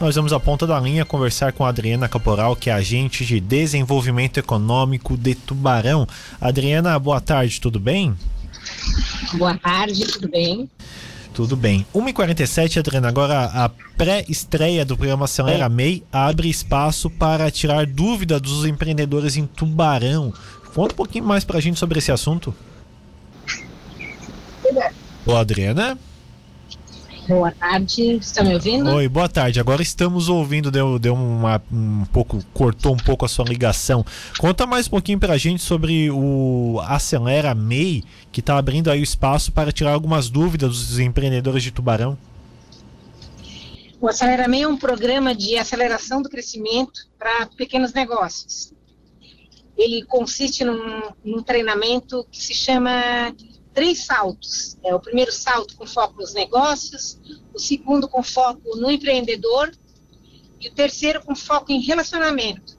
Nós vamos à ponta da linha conversar com a Adriana Caporal, que é agente de desenvolvimento econômico de Tubarão. Adriana, boa tarde, tudo bem? Boa tarde, tudo bem? Tudo bem. 1h47, Adriana, agora a pré-estreia do programa Acelera é. MEI abre espaço para tirar dúvida dos empreendedores em Tubarão. Conta um pouquinho mais para a gente sobre esse assunto. Boa, Adriana. Boa tarde, estão me ouvindo? Oi, boa tarde. Agora estamos ouvindo, deu, deu uma, um pouco, cortou um pouco a sua ligação. Conta mais um pouquinho pra gente sobre o Acelera MEI, que está abrindo aí o espaço para tirar algumas dúvidas dos empreendedores de Tubarão. O Acelera MEI é um programa de aceleração do crescimento para pequenos negócios. Ele consiste num, num treinamento que se chama três saltos. É, o primeiro salto com foco nos negócios, o segundo com foco no empreendedor e o terceiro com foco em relacionamento.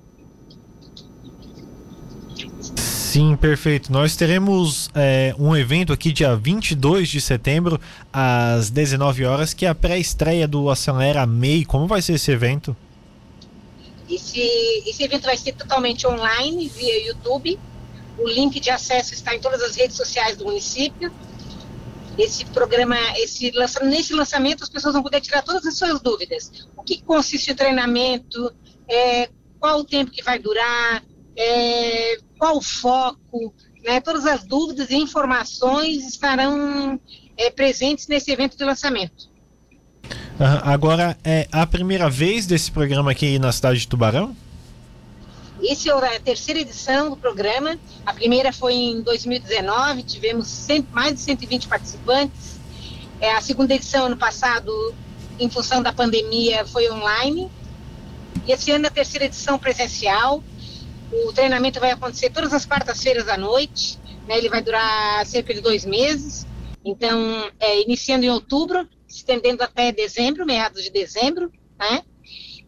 Sim, perfeito. Nós teremos é, um evento aqui dia 22 de setembro, às 19 horas, que é a pré-estreia do Acelera MEI. Como vai ser esse evento? Esse, esse evento vai ser totalmente online, via YouTube. O link de acesso está em todas as redes sociais do município. Esse programa, esse nesse lançamento, as pessoas vão poder tirar todas as suas dúvidas. O que consiste o treinamento? É, qual o tempo que vai durar? É, qual o foco? Né? Todas as dúvidas e informações estarão é, presentes nesse evento de lançamento. Uhum. Agora, é a primeira vez desse programa aqui na cidade de Tubarão? Essa é a terceira edição do programa. A primeira foi em 2019, tivemos cento, mais de 120 participantes. É, a segunda edição, ano passado, em função da pandemia, foi online. E esse ano, a terceira edição presencial. O treinamento vai acontecer todas as quartas-feiras à noite. Né, ele vai durar cerca de dois meses. Então, é, iniciando em outubro, estendendo até dezembro, meados de dezembro, né?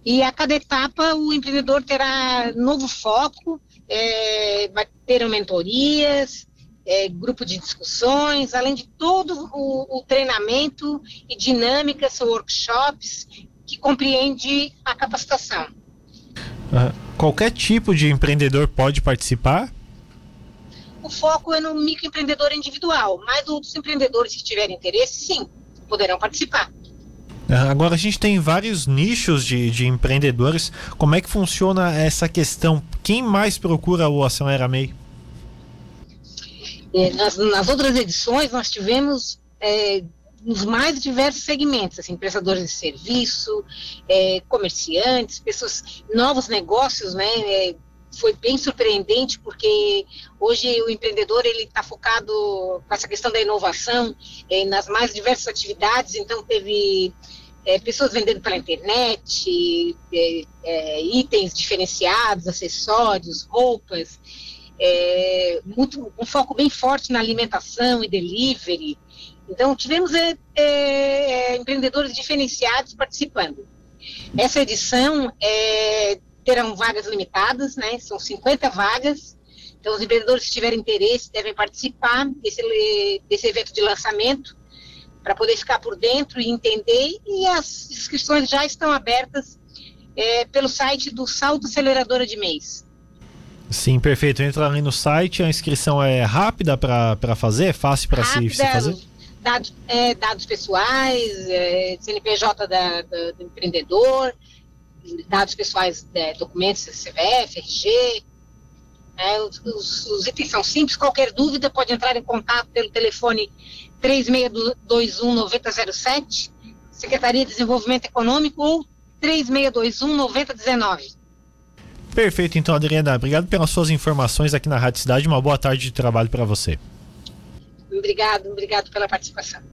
E a cada etapa o empreendedor terá novo foco, é, vai ter mentorias, é, grupo de discussões, além de todo o, o treinamento e dinâmicas, workshops, que compreende a capacitação. Uh, qualquer tipo de empreendedor pode participar? O foco é no microempreendedor individual, mas outros empreendedores que tiverem interesse, sim, poderão participar. Agora a gente tem vários nichos de, de empreendedores. Como é que funciona essa questão? Quem mais procura o Acelera MEI? É, nas, nas, outras edições nós tivemos é, nos mais diversos segmentos, assim, prestadores de serviço, é, comerciantes, pessoas, novos negócios, né? É, foi bem surpreendente porque hoje o empreendedor ele está focado com essa questão da inovação é, nas mais diversas atividades. Então teve é, pessoas vendendo pela internet, é, é, itens diferenciados, acessórios, roupas, é, muito, um foco bem forte na alimentação e delivery. Então, tivemos é, é, empreendedores diferenciados participando. Essa edição terão vagas limitadas, né? São 50 vagas. Então, os empreendedores que tiverem interesse devem participar desse, desse evento de lançamento para poder ficar por dentro e entender. E as inscrições já estão abertas é, pelo site do Salto Aceleradora de Mês. Sim, perfeito. Entra ali no site, a inscrição é rápida para fazer, é fácil para se, se, fazer? Dados, é, dados pessoais, é, CNPJ da, da, do empreendedor, dados pessoais, é, documentos CVF, RG. É, os, os, os itens são simples, qualquer dúvida pode entrar em contato pelo telefone 3621-9007, Secretaria de Desenvolvimento Econômico, ou 3621-9019. Perfeito, então, Adriana, obrigado pelas suas informações aqui na Rádio Cidade. Uma boa tarde de trabalho para você. Obrigado, obrigado pela participação.